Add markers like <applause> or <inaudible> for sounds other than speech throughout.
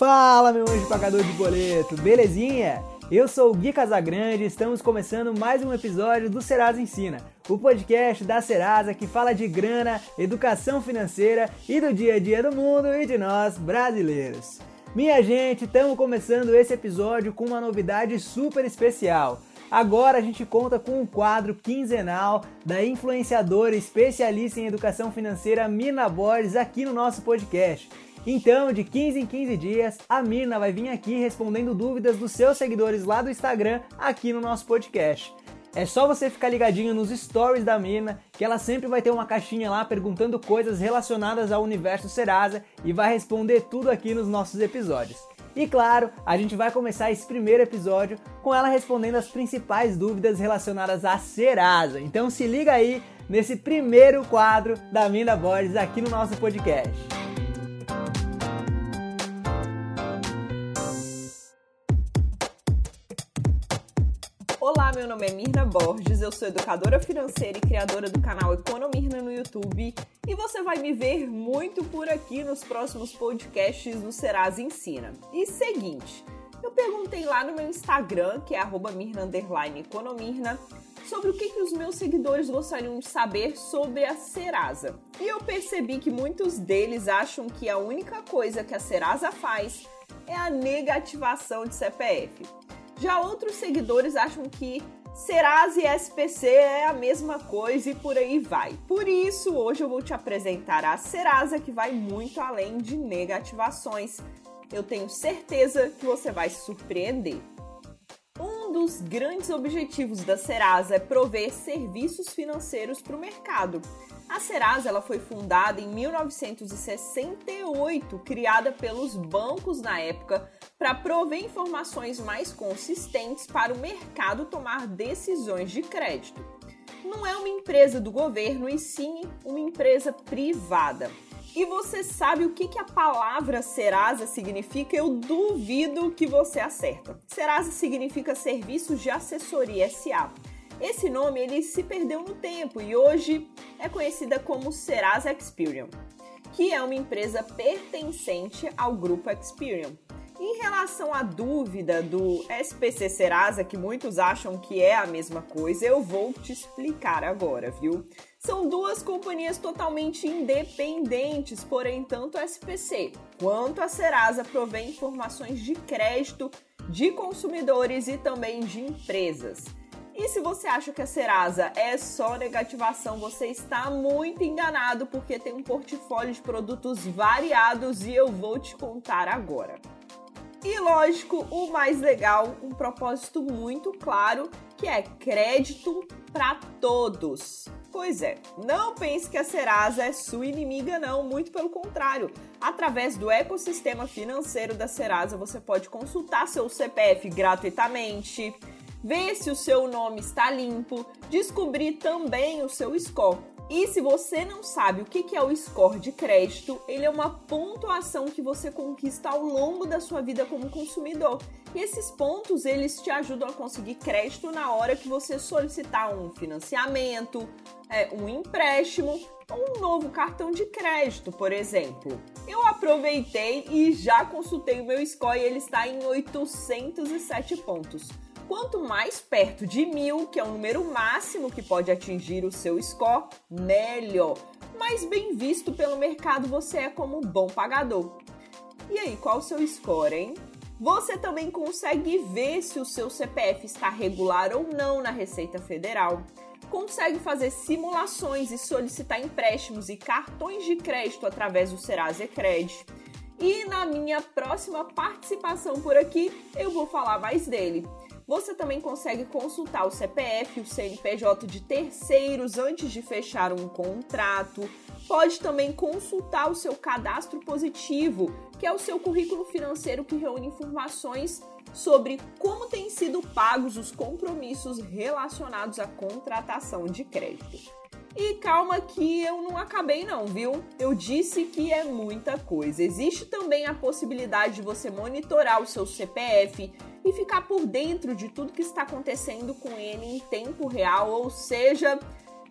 Fala, meu anjo pagador de boleto, belezinha? Eu sou o Gui Casagrande e estamos começando mais um episódio do Serasa Ensina, o podcast da Serasa que fala de grana, educação financeira e do dia a dia do mundo e de nós brasileiros. Minha gente, estamos começando esse episódio com uma novidade super especial. Agora a gente conta com um quadro quinzenal da influenciadora especialista em educação financeira Mina Borges aqui no nosso podcast. Então, de 15 em 15 dias, a Mirna vai vir aqui respondendo dúvidas dos seus seguidores lá do Instagram aqui no nosso podcast. É só você ficar ligadinho nos stories da Mirna, que ela sempre vai ter uma caixinha lá perguntando coisas relacionadas ao universo Serasa e vai responder tudo aqui nos nossos episódios. E claro, a gente vai começar esse primeiro episódio com ela respondendo as principais dúvidas relacionadas à Serasa. Então se liga aí nesse primeiro quadro da Mirna Borges aqui no nosso podcast. Meu nome é Mirna Borges, eu sou educadora financeira e criadora do canal Economirna no YouTube e você vai me ver muito por aqui nos próximos podcasts do Serasa Ensina. E seguinte, eu perguntei lá no meu Instagram, que é mirna_economirna, sobre o que, que os meus seguidores gostariam de saber sobre a Serasa. E eu percebi que muitos deles acham que a única coisa que a Serasa faz é a negativação de CPF. Já outros seguidores acham que Serasa e SPC é a mesma coisa e por aí vai. Por isso, hoje eu vou te apresentar a Serasa que vai muito além de negativações. Eu tenho certeza que você vai se surpreender. Um dos grandes objetivos da Serasa é prover serviços financeiros para o mercado. A Serasa ela foi fundada em 1968, criada pelos bancos na época para prover informações mais consistentes para o mercado tomar decisões de crédito. Não é uma empresa do governo e sim uma empresa privada. E você sabe o que, que a palavra Serasa significa? Eu duvido que você acerta. Serasa significa Serviços de Assessoria SA. Esse nome ele se perdeu no tempo e hoje é conhecida como Serasa Experian, que é uma empresa pertencente ao grupo Experian. Em relação à dúvida do SPC Serasa, que muitos acham que é a mesma coisa, eu vou te explicar agora, viu? São duas companhias totalmente independentes, porém, tanto a SPC quanto a Serasa provém informações de crédito de consumidores e também de empresas. E se você acha que a Serasa é só negativação, você está muito enganado porque tem um portfólio de produtos variados e eu vou te contar agora. E lógico, o mais legal, um propósito muito claro, que é crédito para todos. Pois é, não pense que a Serasa é sua inimiga, não, muito pelo contrário. Através do ecossistema financeiro da Serasa, você pode consultar seu CPF gratuitamente ver se o seu nome está limpo, descobrir também o seu score. E se você não sabe o que é o score de crédito, ele é uma pontuação que você conquista ao longo da sua vida como consumidor. E esses pontos eles te ajudam a conseguir crédito na hora que você solicitar um financiamento, é, um empréstimo ou um novo cartão de crédito, por exemplo. Eu aproveitei e já consultei o meu score e ele está em 807 pontos. Quanto mais perto de mil, que é o número máximo que pode atingir o seu score, melhor. Mais bem visto pelo mercado você é como um bom pagador. E aí, qual o seu score, hein? Você também consegue ver se o seu CPF está regular ou não na Receita Federal. Consegue fazer simulações e solicitar empréstimos e cartões de crédito através do Serasa Cred. E na minha próxima participação por aqui, eu vou falar mais dele. Você também consegue consultar o CPF, o CNPJ de terceiros antes de fechar um contrato. Pode também consultar o seu cadastro positivo, que é o seu currículo financeiro que reúne informações sobre como têm sido pagos os compromissos relacionados à contratação de crédito. E calma que eu não acabei não, viu? Eu disse que é muita coisa. Existe também a possibilidade de você monitorar o seu CPF e ficar por dentro de tudo que está acontecendo com ele em tempo real, ou seja,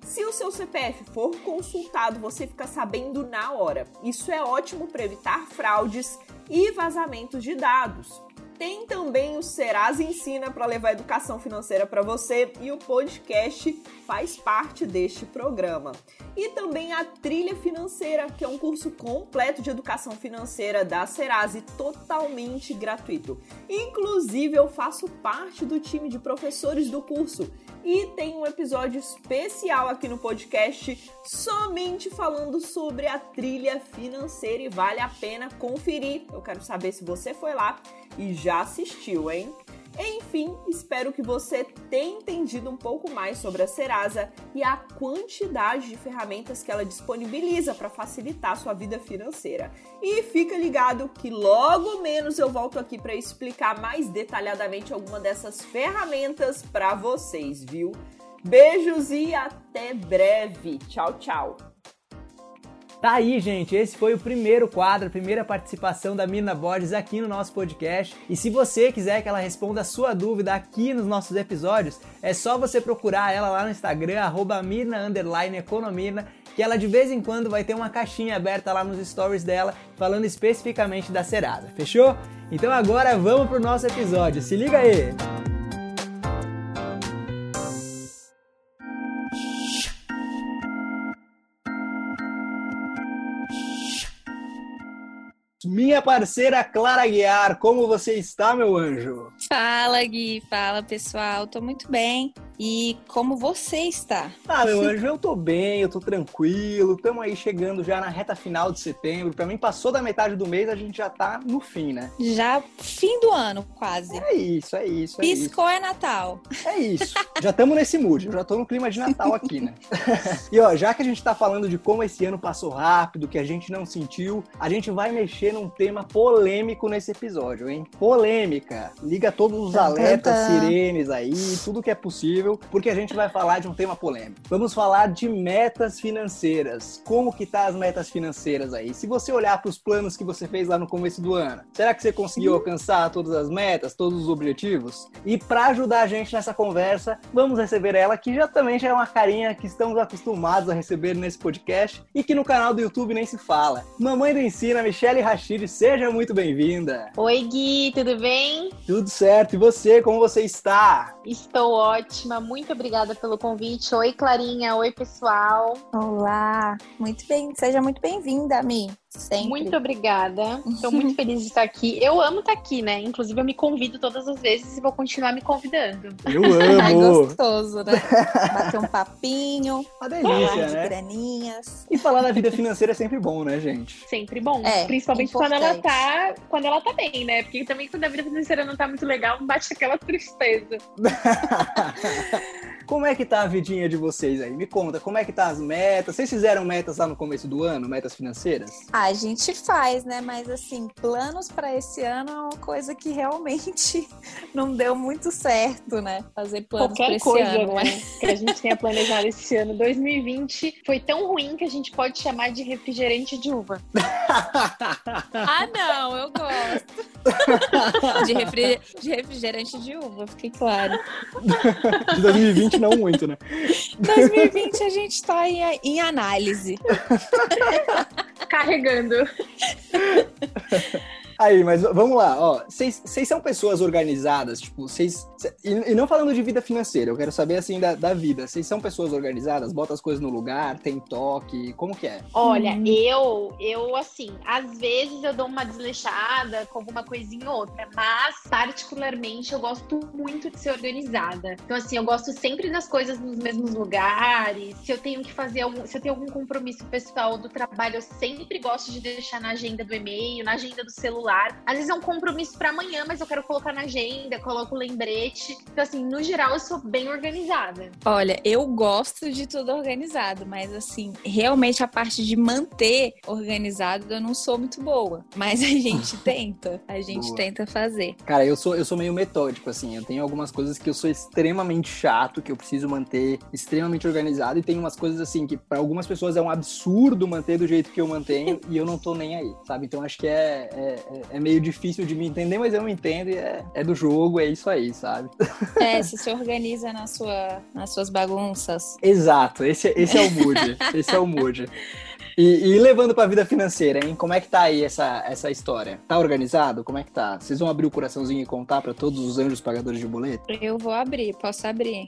Se o seu CPF for consultado, você fica sabendo na hora. Isso é ótimo para evitar fraudes e vazamentos de dados. Tem também o Serasa Ensina para levar educação financeira para você e o podcast faz parte deste programa. E também a Trilha Financeira, que é um curso completo de educação financeira da Serasa totalmente gratuito. Inclusive, eu faço parte do time de professores do curso e tem um episódio especial aqui no podcast somente falando sobre a trilha financeira e vale a pena conferir. Eu quero saber se você foi lá e já assistiu, hein? Enfim, espero que você tenha entendido um pouco mais sobre a Serasa e a quantidade de ferramentas que ela disponibiliza para facilitar sua vida financeira. E fica ligado que logo menos eu volto aqui para explicar mais detalhadamente alguma dessas ferramentas para vocês, viu? Beijos e até breve. Tchau, tchau. Tá aí, gente. Esse foi o primeiro quadro, a primeira participação da Mirna Borges aqui no nosso podcast. E se você quiser que ela responda a sua dúvida aqui nos nossos episódios, é só você procurar ela lá no Instagram, arroba Mirna Economirna, que ela de vez em quando vai ter uma caixinha aberta lá nos stories dela, falando especificamente da Serasa. Fechou? Então agora vamos pro nosso episódio. Se liga aí! Minha parceira Clara Guiar, como você está, meu anjo? Fala, Gui. Fala, pessoal. Tô muito bem. E como você está? Ah, meu anjo, eu tô bem, eu tô tranquilo. Estamos aí chegando já na reta final de setembro. Para mim, passou da metade do mês, a gente já tá no fim, né? Já fim do ano, quase. É isso, é isso. É Piscou isso. é Natal. É isso. já estamos nesse mood. Eu já tô no clima de Natal aqui, né? <laughs> e ó, já que a gente tá falando de como esse ano passou rápido, que a gente não sentiu, a gente vai mexer num tema polêmico nesse episódio, hein? Polêmica. Liga todos os alertas, sirenes aí, tudo que é possível possível, porque a gente vai falar de um tema polêmico. Vamos falar de metas financeiras. Como que tá as metas financeiras aí? Se você olhar para os planos que você fez lá no começo do ano, será que você conseguiu alcançar todas as metas, todos os objetivos? E para ajudar a gente nessa conversa, vamos receber ela que já também já é uma carinha que estamos acostumados a receber nesse podcast e que no canal do YouTube nem se fala. Mamãe do Ensina, Michelle Rachid, seja muito bem-vinda. Oi, Gui, tudo bem? Tudo certo. E você, como você está? Estou ótima muito obrigada pelo convite. Oi, Clarinha. Oi, pessoal. Olá, muito bem. Seja muito bem-vinda, Mi. Sempre. Muito obrigada. Estou muito feliz de estar aqui. Eu amo estar aqui, né? Inclusive, eu me convido todas as vezes e vou continuar me convidando. Eu <laughs> amo! Ai, gostoso, né? Bater um papinho. Uma delícia, de né? graninhas. E falar da vida financeira é sempre bom, né, gente? Sempre bom. É, Principalmente quando ela tá quando ela tá bem, né? Porque também quando a vida financeira não tá muito legal, bate aquela tristeza. <laughs> Como é que tá a vidinha de vocês aí? Me conta, como é que tá as metas? Vocês fizeram metas lá no começo do ano, metas financeiras? A gente faz, né? Mas assim, planos para esse ano é uma coisa que realmente <laughs> não deu muito certo, né? Fazer planos para esse coisa, ano, né? mas... que a gente tenha planejado esse ano. 2020 foi tão ruim que a gente pode chamar de refrigerante de uva. <laughs> ah, não, eu gosto. <laughs> de, refri... de refrigerante de uva, fiquei claro. De 2020 não muito, né? 2020 a gente tá em, em análise. Carregando. <laughs> Aí, mas vamos lá, ó. Vocês são pessoas organizadas, tipo, vocês. E, e, não falando de vida financeira, eu quero saber assim da, da vida. Vocês são pessoas organizadas, botam as coisas no lugar, tem toque, como que é? Olha, hum. eu, eu assim, às vezes eu dou uma desleixada com alguma coisinha ou outra, mas particularmente eu gosto muito de ser organizada. Então, assim, eu gosto sempre das coisas nos mesmos lugares. Se eu tenho que fazer algum, se eu tenho algum compromisso pessoal do trabalho, eu sempre gosto de deixar na agenda do e-mail, na agenda do celular celular. Às vezes é um compromisso para amanhã, mas eu quero colocar na agenda, coloco o lembrete. Então, assim, no geral, eu sou bem organizada. Olha, eu gosto de tudo organizado, mas assim, realmente a parte de manter organizado eu não sou muito boa. Mas a gente <laughs> tenta. A gente boa. tenta fazer. Cara, eu sou, eu sou meio metódico, assim. Eu tenho algumas coisas que eu sou extremamente chato, que eu preciso manter extremamente organizado. E tem umas coisas, assim, que para algumas pessoas é um absurdo manter do jeito que eu mantenho <laughs> e eu não tô nem aí, sabe? Então acho que é, é, é é, é, meio difícil de me entender, mas eu me entendo e é, é do jogo, é isso aí, sabe? <laughs> É, se se organiza na sua, nas suas bagunças. Exato, esse, esse é o mood. esse é o mood. <laughs> E, e levando para a vida financeira, hein? Como é que tá aí essa, essa história? Tá organizado? Como é que tá? Vocês vão abrir o coraçãozinho e contar para todos os anjos pagadores de boleto? Eu vou abrir, posso abrir.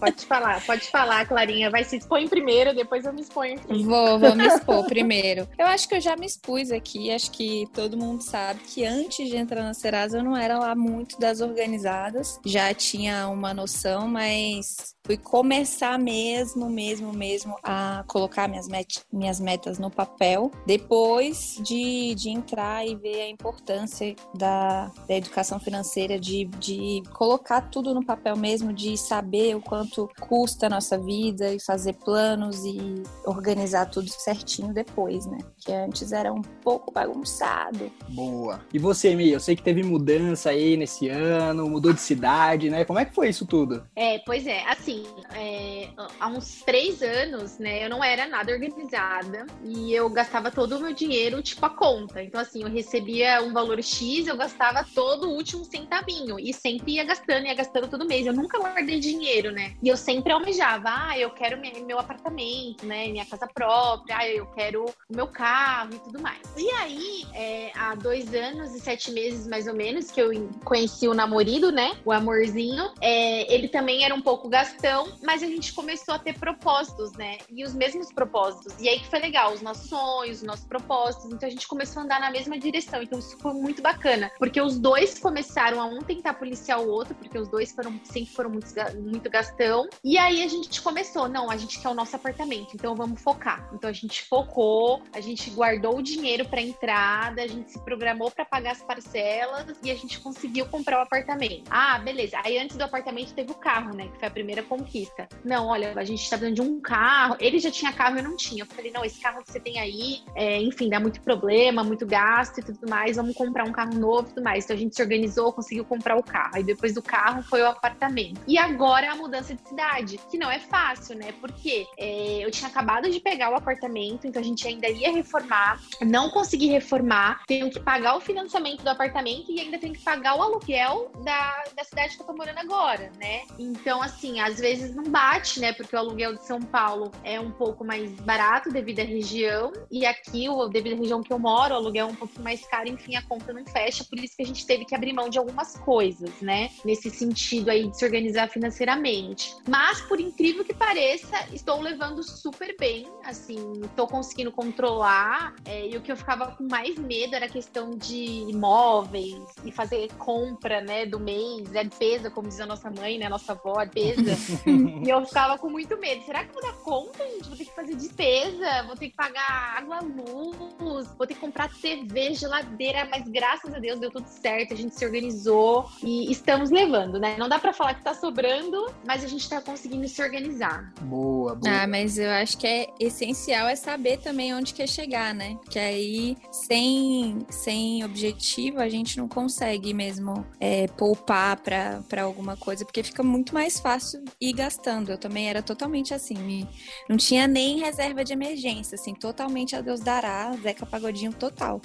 Pode falar, pode falar, Clarinha. Vai se expõe primeiro, depois eu me exponho aqui. Vou, vou me <laughs> expor primeiro. Eu acho que eu já me expus aqui, acho que todo mundo sabe que antes de entrar na Serasa eu não era lá muito das organizadas. Já tinha uma noção, mas fui começar mesmo, mesmo, mesmo a colocar minhas, met minhas metas no papel, depois de, de entrar e ver a importância da, da educação financeira, de, de colocar tudo no papel mesmo, de saber o quanto custa a nossa vida e fazer planos e organizar tudo certinho depois, né? Que antes era um pouco bagunçado. Boa. E você, Mi? Eu sei que teve mudança aí nesse ano, mudou de cidade, né? Como é que foi isso tudo? É, pois é, assim, é, há uns três anos, né, eu não era nada organizada e eu gastava todo o meu dinheiro, tipo, a conta. Então, assim, eu recebia um valor X, eu gastava todo o último centavinho e sempre ia gastando, ia gastando todo mês. Eu nunca guardei dinheiro, né? E eu sempre almejava, ah, eu quero meu apartamento, né, minha casa própria, ah, eu quero o meu carro e tudo mais. E aí, é, há dois anos e sete meses, mais ou menos, que eu conheci o namorado, né, o amorzinho, é, ele também era um pouco gastando mas a gente começou a ter propósitos, né? E os mesmos propósitos. E aí que foi legal, os nossos sonhos, os nossos propósitos. Então a gente começou a andar na mesma direção. Então isso foi muito bacana, porque os dois começaram a um tentar policiar o outro, porque os dois foram sempre foram muito, muito gastão. E aí a gente começou, não, a gente quer o nosso apartamento, então vamos focar. Então a gente focou, a gente guardou o dinheiro para entrada, a gente se programou para pagar as parcelas e a gente conseguiu comprar o apartamento. Ah, beleza. Aí antes do apartamento teve o carro, né? Que foi a primeira conquista. Não, olha, a gente tá precisando de um carro. Ele já tinha carro, eu não tinha. Eu falei, não, esse carro que você tem aí, é, enfim, dá muito problema, muito gasto e tudo mais. Vamos comprar um carro novo e tudo mais. Então a gente se organizou, conseguiu comprar o carro. Aí depois do carro foi o apartamento. E agora a mudança de cidade, que não é fácil, né? Porque é, eu tinha acabado de pegar o apartamento, então a gente ainda ia reformar. Não consegui reformar, tenho que pagar o financiamento do apartamento e ainda tenho que pagar o aluguel da, da cidade que eu tô morando agora, né? Então, assim, às vezes não bate, né? Porque o aluguel de São Paulo é um pouco mais barato devido à região. E aqui, devido à região que eu moro, o aluguel é um pouco mais caro, enfim, a conta não fecha. Por isso que a gente teve que abrir mão de algumas coisas, né? Nesse sentido aí de se organizar financeiramente. Mas, por incrível que pareça, estou levando super bem. Assim, estou conseguindo controlar. É, e o que eu ficava com mais medo era a questão de imóveis e fazer compra, né, do mês, é despesa, como diz a nossa mãe, né, a nossa avó, a despesa. <laughs> <laughs> e eu ficava com muito medo. Será que eu vou dar conta, gente? Vou ter que fazer despesa, vou ter que pagar água, luz, vou ter que comprar TV, geladeira. Mas graças a Deus deu tudo certo, a gente se organizou e estamos levando, né? Não dá para falar que tá sobrando, mas a gente tá conseguindo se organizar. Boa, boa. Ah, mas eu acho que é essencial é saber também onde quer chegar, né? Que aí, sem, sem objetivo, a gente não consegue mesmo é, poupar para alguma coisa, porque fica muito mais fácil ir gastando. Eu também era totalmente assim, me... não tinha nem reserva de emergência, assim, totalmente a Deus dará, Zeca Pagodinho total.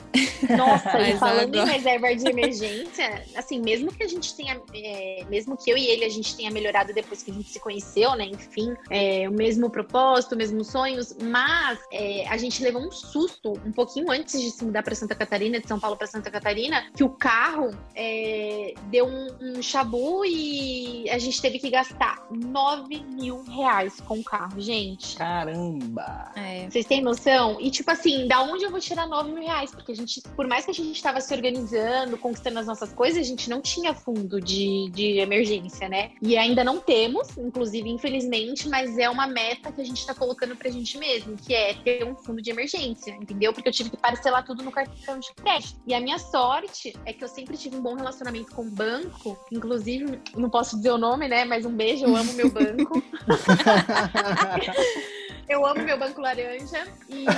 Nossa, e falando agora... em reserva de emergência, assim, mesmo que a gente tenha, é, mesmo que eu e ele a gente tenha melhorado depois que a gente se conheceu, né, enfim, é, o mesmo propósito, mesmos sonhos, mas é, a gente levou um susto um pouquinho antes de se mudar para Santa Catarina, de São Paulo para Santa Catarina, que o carro é, deu um, um chabu e a gente teve que gastar 9 mil reais com o carro, gente. Caramba! É. Vocês têm noção? E tipo assim, da onde eu vou tirar 9 mil reais? Porque a gente, por mais que a gente estava se organizando, conquistando as nossas coisas, a gente não tinha fundo de, de emergência, né? E ainda não temos, inclusive, infelizmente, mas é uma meta que a gente tá colocando pra gente mesmo, que é ter um fundo de emergência, entendeu? Porque eu tive que parcelar tudo no cartão de crédito. E a minha sorte é que eu sempre tive um bom relacionamento com o banco, inclusive, não posso dizer o nome, né? Mas um beijo, eu amo meu banco. <laughs> eu amo meu banco laranja. E... <laughs>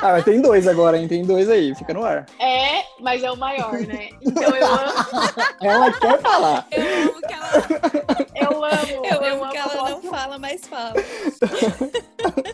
ah, mas tem dois agora, hein? Tem dois aí, fica no ar. É, mas é o maior, né? Então eu amo. <laughs> Ela quer falar. Eu amo que ela. Eu amo. Eu, eu amo, amo que ela posso... não fala, mas fala. <laughs>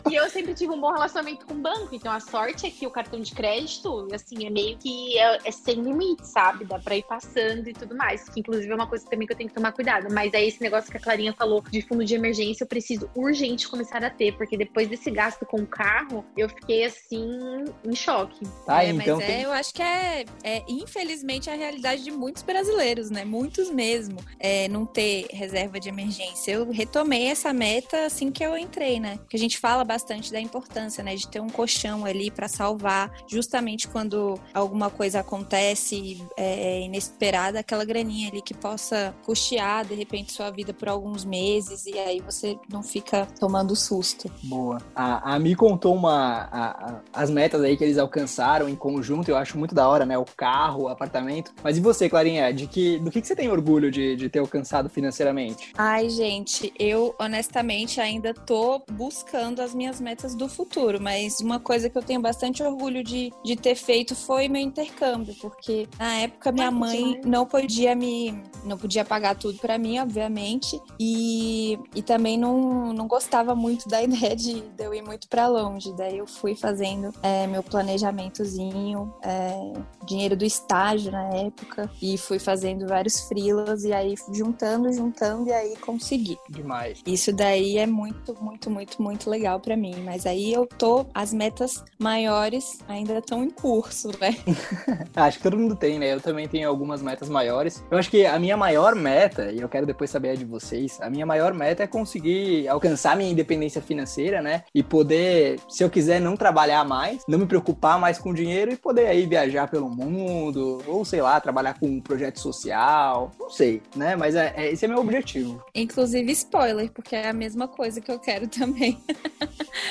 E eu sempre tive um bom relacionamento com o banco, então a sorte é que o cartão de crédito, assim, é meio que é, é sem limite, sabe? Dá pra ir passando e tudo mais. Que inclusive é uma coisa também que eu tenho que tomar cuidado. Mas aí esse negócio que a Clarinha falou de fundo de emergência, eu preciso urgente começar a ter, porque depois desse gasto com o carro, eu fiquei assim em choque. Tá, é, então mas tem- é, eu acho que é, é, infelizmente, a realidade de muitos brasileiros, né? Muitos mesmo, é, não ter reserva de emergência. Eu retomei essa meta assim que eu entrei, né? Que a gente fala bastante da importância, né? De ter um colchão ali para salvar, justamente quando alguma coisa acontece é, inesperada, aquela graninha ali que possa custear, de repente, sua vida por alguns meses e aí você não fica tomando susto. Boa. A, a Mi contou uma, a- a- as metas aí que eles alcançaram em conjunto, eu acho muito da hora, né? O carro, o apartamento. Mas e você, Clarinha? De que, do que, que você tem orgulho de, de ter alcançado financeiramente? Ai, gente, eu honestamente ainda tô buscando as minhas metas do futuro, mas uma coisa que eu tenho bastante orgulho de, de ter feito foi meu intercâmbio, porque na época minha mãe não podia me não podia pagar tudo pra mim, obviamente, e, e também não, não gostava muito da <laughs> ideia de, de eu ir muito pra longe. Daí eu fui fazendo é, meu planejamentozinho, é, dinheiro do estágio na época, e fui fazendo vários freelas, e aí juntando, juntando, e aí consegui. Demais. Isso daí é muito, muito, muito, muito legal pra mim. Mas aí eu tô, as metas maiores ainda estão em curso, né? <laughs> Acho que todo mundo tem, né? Eu também tenho algumas metas maiores. Eu acho que a minha maior meta, e eu quero depois saber a de vocês, a minha maior meta é conseguir alcançar minha independência financeira, né? E poder, se eu quiser, não trabalhar mais, não me preocupar mais com dinheiro e poder aí viajar pelo mundo, ou sei lá, trabalhar com um projeto social, não sei, né? Mas é, é- esse é meu objetivo. Inclusive spoiler, porque é a mesma coisa que eu quero <laughs> também.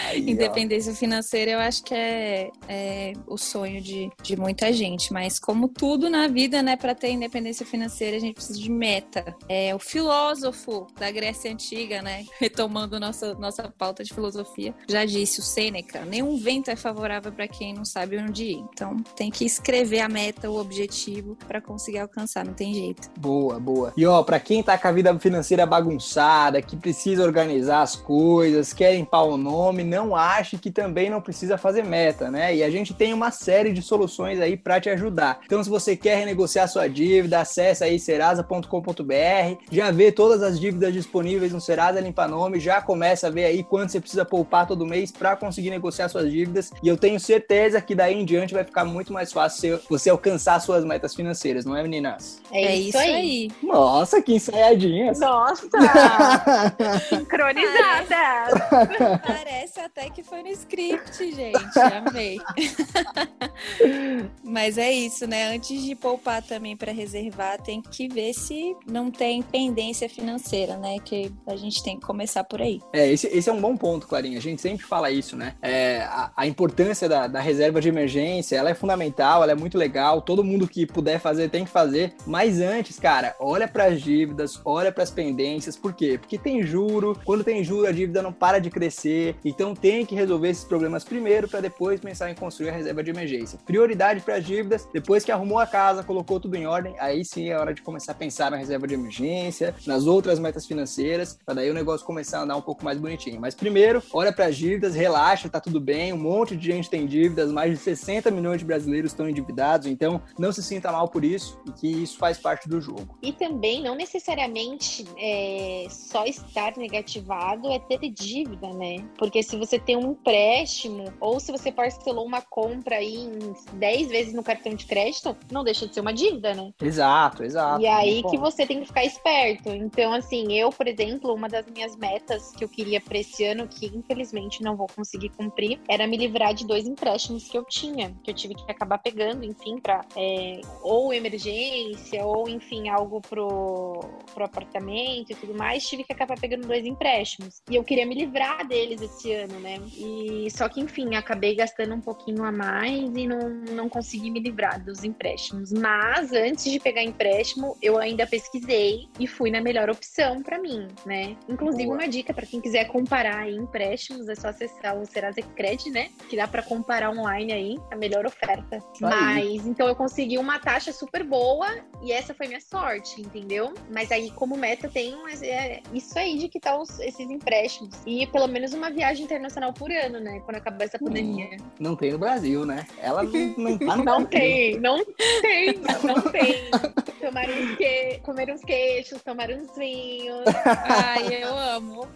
Aí, ó. Independência financeira, eu acho que é, é o sonho de, de muita gente. Mas como tudo na vida, né, para ter independência financeira, a gente precisa de meta. É o filósofo da Grécia Antiga, né, <laughs> retomando nossa, nossa pauta de filosofia, já disse, o Sêneca, nenhum vento é favorável para quem não sabe onde ir. Então tem que escrever a meta, o objetivo, para conseguir alcançar, não tem jeito. Boa, boa. E ó, pra quem tá com a vida financeira bagunçada, que precisa organizar as coisas, quer limpar o nome, não ache que também não precisa fazer meta, né? E a gente tem uma série de soluções aí pra te ajudar. Então, se você quer renegociar sua dívida, acesse aí serasa.com.br, já vê todas as dívidas disponíveis no Serasa Limpa Nome, já começa a ver aí quanto você precisa poupar todo mês pra conseguir negociar suas dívidas. E eu tenho certeza que daí em diante vai ficar muito mais fácil você alcançar suas metas financeiras, não é, meninas? É, isso, aí. Nossa, que ensaiadinhas. Nossa! <laughs> Sincronizada! Parece até que foi no script, gente. Amei. <laughs> Mas é isso, né? Antes de poupar também para reservar, tem que ver se não tem pendência financeira, né? Que a gente tem que começar por aí. É, esse, esse é um bom ponto, Clarinha. A gente sempre fala isso, né? É, a, a importância da, da reserva de emergência, ela é fundamental, ela é muito legal. Todo mundo que puder fazer tem que fazer. Mas antes, cara, olha para as dívidas, olha para as pendências. Por quê? Porque tem juro. Quando tem juro, a dívida não para de crescer. Então tem que resolver esses problemas primeiro para depois pensar em construir a reserva de emergência. Prioridade para as dívidas. Depois que arrumou a casa, colocou tudo em ordem, aí sim é hora de começar a pensar na reserva de emergência, nas outras metas financeiras, para daí o negócio começar a andar um pouco mais bonitinho. Mas primeiro, olha para as dívidas, relaxa, tá tudo bem. Um monte de gente tem dívidas, mais de 60 milhões de brasileiros estão endividados, então não se sinta mal por isso e que isso faz parte do jogo. E também, não necessariamente é, só estar negativado é ter dívida, né? Porque se você tem um empréstimo ou se você parcelou uma compra aí em 10 vezes no cartão de crédito, não deixa de ser uma dívida, né? Exato, exato. E aí Bom, que você tem que ficar esperto. Então, assim, eu, por exemplo, uma das minhas metas que eu queria para esse ano, que infelizmente não vou conseguir cumprir, era me livrar de dois empréstimos que eu tinha, que eu tive que acabar pegando, enfim, para ou emergência, ou enfim, algo pro, pro apartamento e tudo mais, tive que acabar pegando dois empréstimos. E eu queria me livrar deles esse ano, né? E só que, enfim, acabei gastando um pouquinho a mais e não, não consegui me livrar dos empréstimos. Mas antes de pegar empréstimo, eu ainda pesquisei e fui na melhor opção para mim, né? Inclusive, Boa. uma dica para quem quiser comparar aí empréstimos, é só acessar o Serasa Cred, né? Que dá para comparar online aí a melhor oferta. Aí. Mas então eu consegui uma taxa super boa e essa foi minha sorte, entendeu? Mas aí, como meta, tem um- é isso aí de quitar os- esses empréstimos. E pelo menos uma viagem internacional por ano, né? Quando acabar essa pandemia. Não tem no Brasil, né? Ela não, não tá no Não tem, não tem, não tem. Tomar uns que... Comer uns queixos, tomar uns vinhos. Ai, eu amo.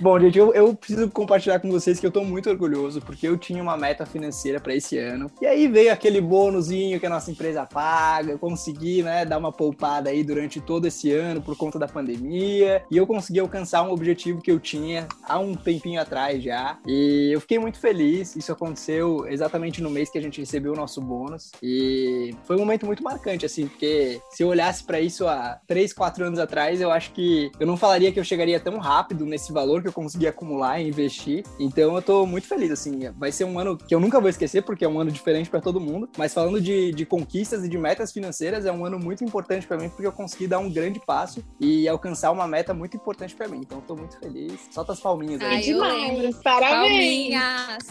Bom, gente, eu, eu preciso compartilhar com vocês que eu tô muito orgulhoso, porque eu tinha uma meta financeira para esse ano. E aí veio aquele bônusinho que a nossa empresa paga, eu consegui, né, dar uma poupada aí durante todo esse ano por conta da pandemia, e eu consegui alcançar um objetivo que eu tinha há um tempinho atrás já. E eu fiquei muito feliz. Isso aconteceu exatamente no mês que a gente recebeu o nosso bônus. E foi um momento muito marcante, assim, porque se eu olhasse para isso há 3, 4 anos atrás, eu acho que eu não falaria que eu chegaria tão rápido nesse valor que eu consegui acumular e investir. Então eu tô muito feliz, assim. Vai ser um ano que eu nunca vou esquecer, porque é um ano diferente para todo mundo. Mas falando de, de conquistas e de metas financeiras, é um ano muito importante para mim, porque eu consegui dar um grande passo e alcançar uma meta muito importante para mim. Então eu tô muito feliz. Solta as palminhas aí. Ai, eu Demais. lembro. Parabéns. Palminhas!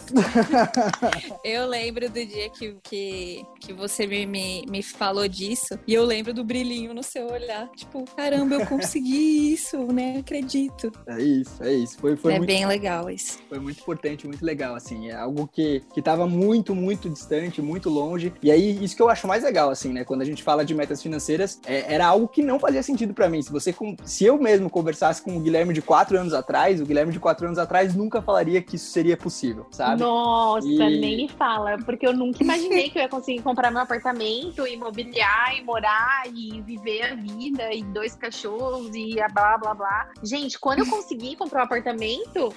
<laughs> eu lembro do dia que, que, que você me, me, me falou disso e eu lembro do brilhinho no seu olhar. Tipo, caramba, eu consegui isso, né? Acredito. É isso, é isso. Foi, foi é muito bem legal isso. Foi muito importante, muito legal, assim. É algo que, que tava muito, muito distante, muito longe. E aí, isso que eu acho mais legal, assim, né? Quando a gente fala de metas financeiras, é- era algo que não fazia sentido pra mim. Se você, com- se eu mesmo conversasse com o Guilherme de quatro anos atrás, o Guilherme de quatro anos atrás nunca falaria que isso seria possível, sabe? Nossa, E- nem me fala, porque eu nunca imaginei que eu ia conseguir comprar meu apartamento, imobiliar e morar e viver a vida e dois cachorros e a blá blá blá. Gente, quando eu consegui comprar um apartamento,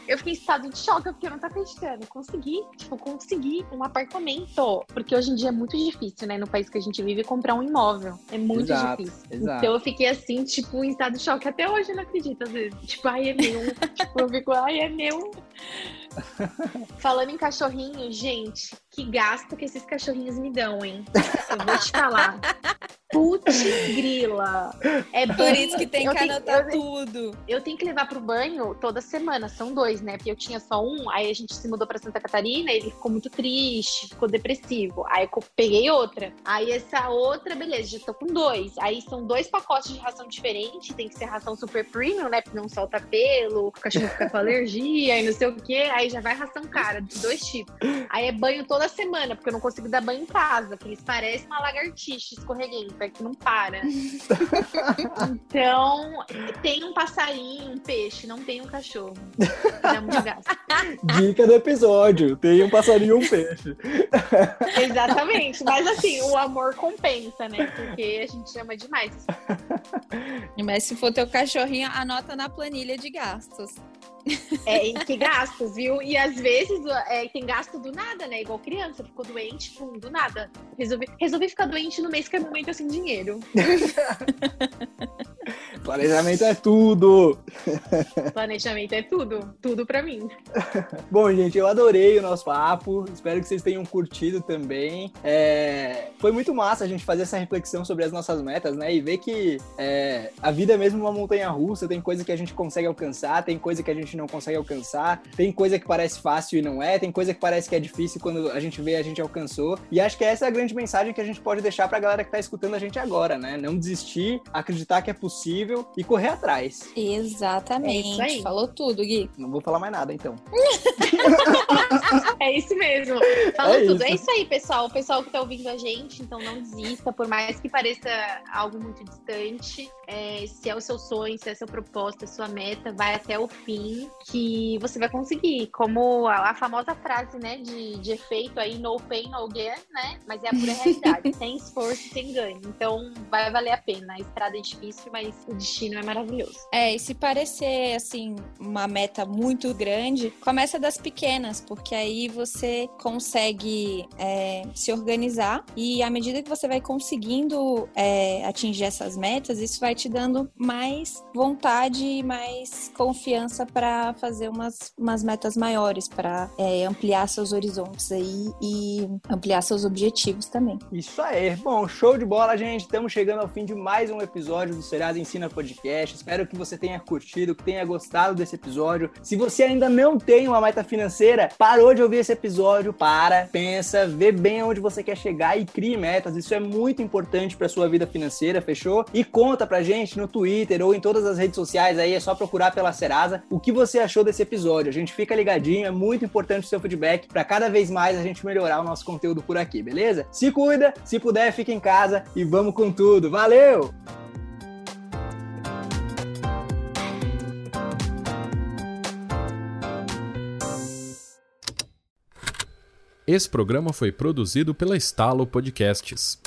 eu fiquei em estado de choque, porque eu não tô acreditando. Consegui, tipo, consegui um apartamento. Porque hoje em dia é muito difícil, né, no país que a gente vive, comprar um imóvel. É muito Exato, difícil. exato. Então eu fiquei assim, tipo, em estado de choque. Até hoje eu não acredito, às vezes. Tipo, ai, é meu. <laughs> tipo, eu fico, ai, é meu. Falando em cachorrinho, gente, que gasto que esses cachorrinhos me dão, hein? Eu vou te falar. Putz, grila. É Por isso que tem eu que tenho- anotar eu- tudo. eu tenho que levar pro banho toda semana, são dois, né? Porque eu tinha só um, aí a gente se mudou pra Santa Catarina, ele ficou muito triste, ficou depressivo. Aí eu peguei outra. Aí essa outra, beleza, já tô com dois. Aí são dois pacotes de ração diferente, tem que ser ração super premium, né? Porque não solta pelo, o cachorro fica com <laughs> alergia e não sei o quê. Aí já vai ração cara, de dois tipos. Aí é banho toda semana, porque eu não consigo dar banho em casa, porque eles parecem uma lagartixa escorreguenta que não para. <laughs> Então, tem um passarinho, um peixe, não tem um cachorro. Dá muito gasto. Dica do episódio: tem um passarinho e um peixe. <laughs> Exatamente. Mas assim, o amor compensa, né? Porque a gente ama demais. <laughs> Mas se for teu cachorrinho, anota na planilha de gastos. É, e que gastos, viu? E às vezes é, tem gasto do nada, né? Igual criança, ficou doente, pum, do nada. Resolvi, resolvi ficar doente no mês que a mamãe tá sem dinheiro. <laughs> Planejamento é tudo. Planejamento é tudo. Tudo pra mim. <laughs> Bom, gente, eu adorei o nosso papo. Espero que vocês tenham curtido também. É, Foi muito massa a gente fazer essa reflexão sobre as nossas metas, né? E ver que é, a vida é mesmo uma montanha russa. Tem coisa que a gente consegue alcançar, tem coisa que a gente não consegue alcançar, tem coisa que parece fácil e não é, tem coisa que parece que é difícil quando a gente vê a gente alcançou. E acho que essa é a grande mensagem que a gente pode deixar pra galera que tá escutando a gente agora, né? Não desistir, acreditar que é possível e correr atrás. Exatamente. É isso aí. Falou tudo, Gui. Não vou falar mais nada, então. É isso mesmo. Falando É tudo. isso. É isso aí, pessoal. O pessoal que tá ouvindo a gente, então não desista, por mais que pareça algo muito distante. É, se é o seu sonho, se é a sua proposta, a sua meta, vai até o fim, que você vai conseguir. Como a, a famosa frase, né, de, de efeito aí, no pain, no gain, né? Mas é a pura realidade. <laughs> sem esforço, sem ganho. Então vai valer a pena. A estrada é difícil, mas o destino é maravilhoso. É, e se parecer, assim, uma meta muito grande, começa das pequenas, porque aí você consegue é, se organizar e à medida que você vai conseguindo é, atingir essas metas, isso vai te dando mais vontade e mais confiança para fazer umas, umas metas maiores, para ampliar seus horizontes aí e ampliar seus objetivos também. Isso aí. Bom, show de bola, gente. Estamos chegando ao fim de mais um episódio do Serasa Ensina Podcast. Espero que você tenha curtido, que tenha gostado desse episódio. Se você ainda não tem uma meta financeira, parou de ouvir esse episódio, para, pensa, vê bem aonde você quer chegar e crie metas. Isso é muito importante para sua vida financeira, fechou? E conta pra gente no Twitter ou em todas as redes sociais aí, é só procurar pela Serasa o que você achou desse episódio. A gente fica ligadinho, é muito importante o seu feedback para cada vez mais a gente melhorar o nosso conteúdo por aqui, beleza? Se cuida, se puder, fica em casa e vamos com tudo. Valeu! Esse programa foi produzido pela Estalo Podcasts.